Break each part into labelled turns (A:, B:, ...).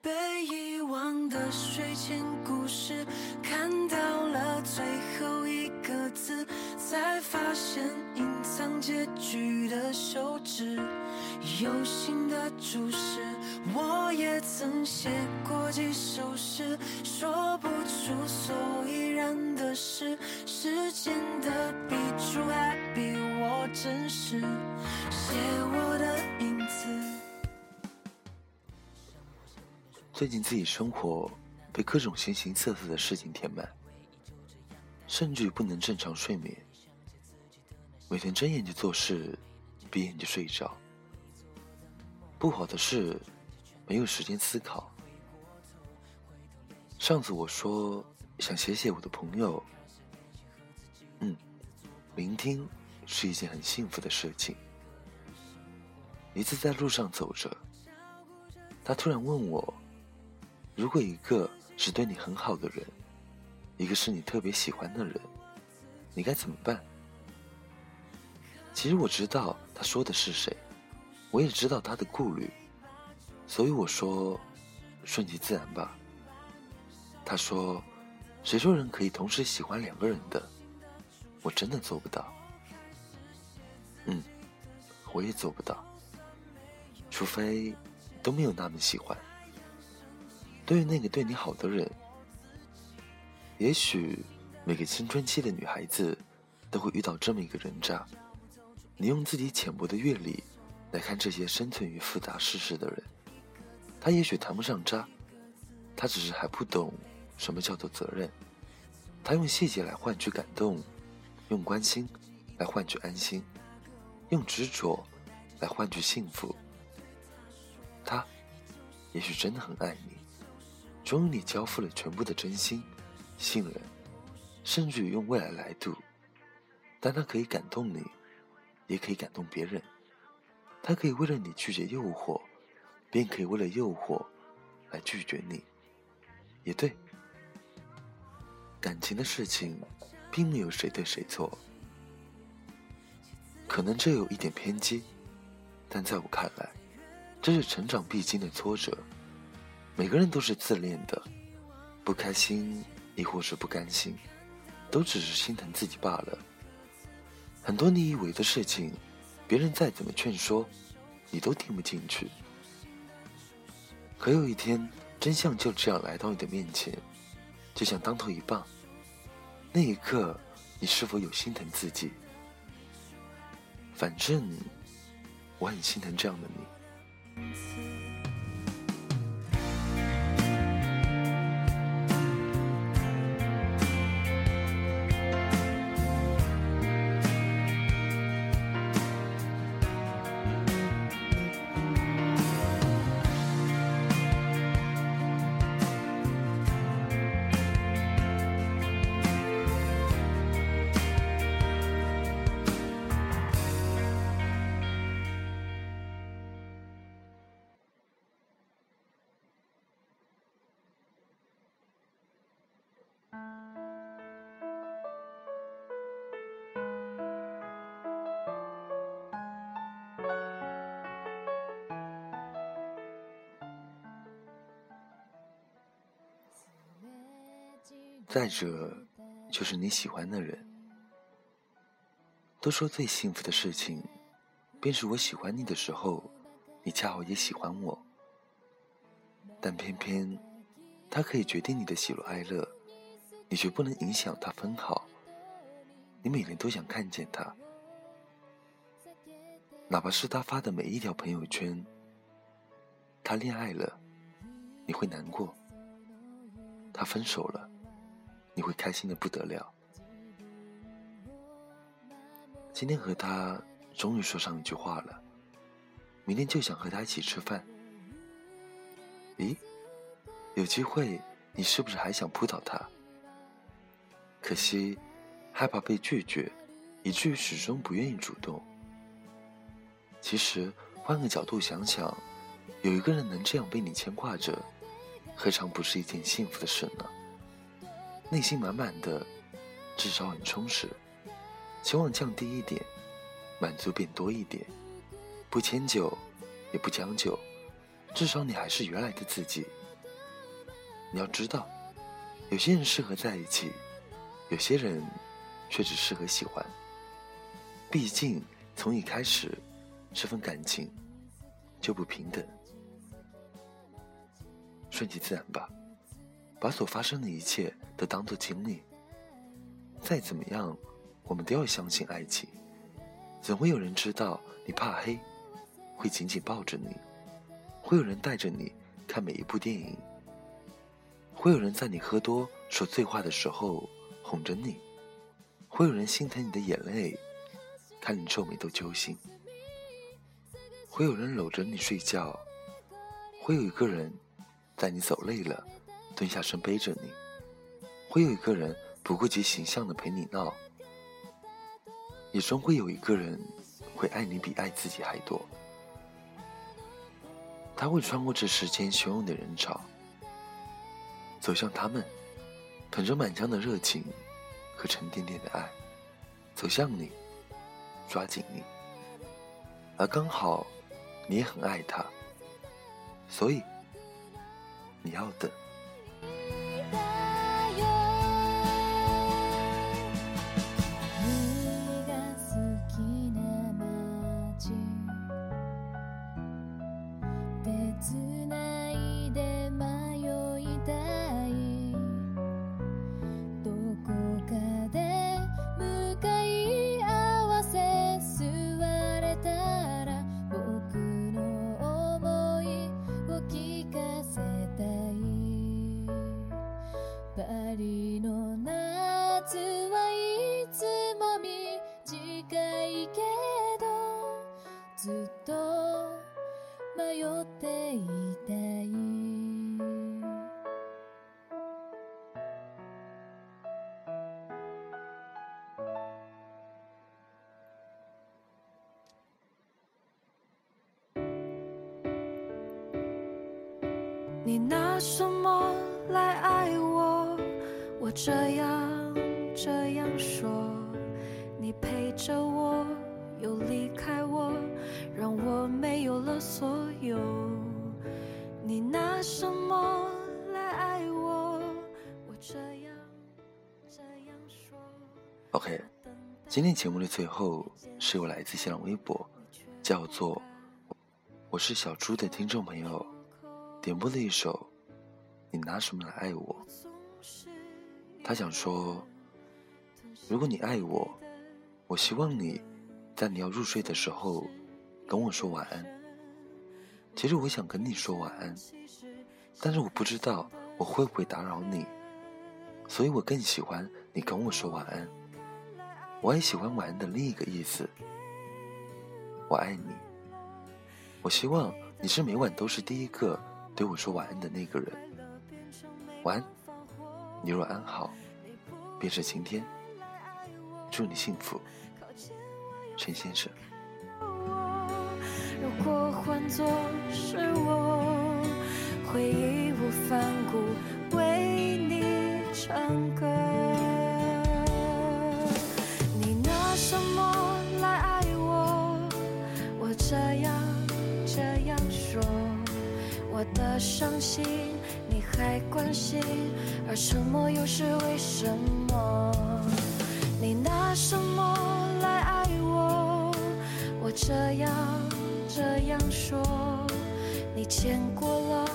A: 被遗忘的睡前故事，看到了最后一个字，才发现隐藏结局的休止。有心的注释，我也曾写过几首诗，说不出所以然的事。时间的笔触还比我真实，写我的
B: 最近自己生活被各种形形色色的事情填满，甚至不能正常睡眠。每天睁眼就做事，闭眼就睡着。不好的是，没有时间思考。上次我说想写写我的朋友，嗯，聆听是一件很幸福的事情。一次在路上走着，他突然问我。如果一个是对你很好的人，一个是你特别喜欢的人，你该怎么办？其实我知道他说的是谁，我也知道他的顾虑，所以我说顺其自然吧。他说：“谁说人可以同时喜欢两个人的？我真的做不到。”嗯，我也做不到，除非都没有那么喜欢。对于那个对你好的人，也许每个青春期的女孩子都会遇到这么一个人渣。你用自己浅薄的阅历来看这些生存于复杂世事的人，他也许谈不上渣，他只是还不懂什么叫做责任。他用细节来换取感动，用关心来换取安心，用执着来换取幸福。他也许真的很爱你。终于，你交付了全部的真心、信任，甚至于用未来来赌。但他可以感动你，也可以感动别人。他可以为了你拒绝诱惑，便可以为了诱惑来拒绝你。也对，感情的事情，并没有谁对谁错。可能这有一点偏激，但在我看来，这是成长必经的挫折。每个人都是自恋的，不开心亦或是不甘心，都只是心疼自己罢了。很多你以为的事情，别人再怎么劝说，你都听不进去。可有一天，真相就这样来到你的面前，就像当头一棒。那一刻，你是否有心疼自己？反正，我很心疼这样的你。再者，就是你喜欢的人。都说最幸福的事情，便是我喜欢你的时候，你恰好也喜欢我。但偏偏，他可以决定你的喜怒哀乐，你却不能影响他分毫。你每天都想看见他，哪怕是他发的每一条朋友圈。他恋爱了，你会难过；他分手了。你会开心的不得了。今天和他终于说上一句话了，明天就想和他一起吃饭。咦，有机会，你是不是还想扑倒他？可惜，害怕被拒绝，以至于始终不愿意主动。其实，换个角度想想，有一个人能这样被你牵挂着，何尝不是一件幸福的事呢？内心满满的，至少很充实。期望降低一点，满足变多一点。不迁就，也不将就，至少你还是原来的自己。你要知道，有些人适合在一起，有些人却只适合喜欢。毕竟从一开始，这份感情就不平等。顺其自然吧，把所发生的一切都当做经历。再怎么样，我们都要相信爱情。总会有人知道你怕黑，会紧紧抱着你；会有人带着你看每一部电影；会有人在你喝多说醉话的时候哄着你；会有人心疼你的眼泪，看你皱眉都揪心；会有人搂着你睡觉；会有一个人在你走累了蹲下身背着你；会有一个人不顾及形象的陪你闹。也终会有一个人，会爱你比爱自己还多。他会穿过这世间汹涌的人潮，走向他们，捧着满腔的热情和沉甸甸的爱，走向你，抓紧你。而刚好，你也很爱他，所以你要等。
A: 你拿什么来爱我？我这样这样说。你陪着我，又离开我，让我没有了所有。你拿什么来爱我？我这样这样说。
B: OK，今天节目的最后是由来自新浪微博，叫做“我是小猪”的听众朋友。点播的一首，你拿什么来爱我？他想说，如果你爱我，我希望你在你要入睡的时候跟我说晚安。其实我想跟你说晚安，但是我不知道我会不会打扰你，所以我更喜欢你跟我说晚安。我也喜欢晚安的另一个意思，我爱你。我希望你是每晚都是第一个。对我说晚安的那个人，晚安。你若安好，便是晴天。祝你幸福，陈先生。
A: 如果换作是我，会义无反顾为你唱歌。你拿什么来爱我？我这样这样说。我的伤心你还关心，而沉默又是为什么？你拿什么来爱我？我这样这样说，你牵过了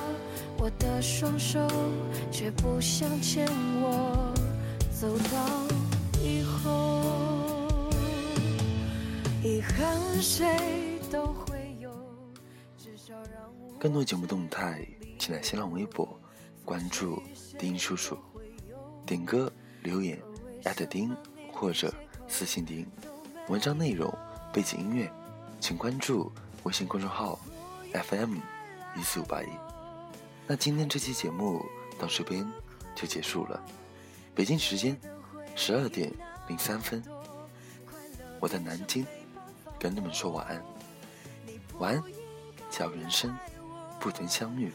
A: 我的双手，却不想牵我走到以后。遗憾谁都。
B: 更多节目动态，请来新浪微博关注丁叔叔，点歌留言丁或者私信丁。文章内容、背景音乐，请关注微信公众号 FM 一四五八一。那今天这期节目到这边就结束了，北京时间十二点零三分，我在南京跟你们说晚安，晚安，假如人生。不曾相遇，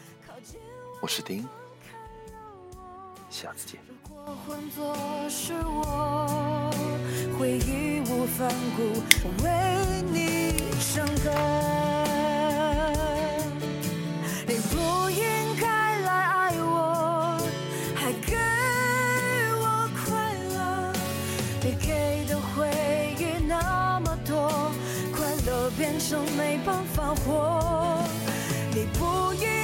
B: 我是丁，下次见。
A: 换作是我，会义无反顾为你伤痕。生没办法活。你不应。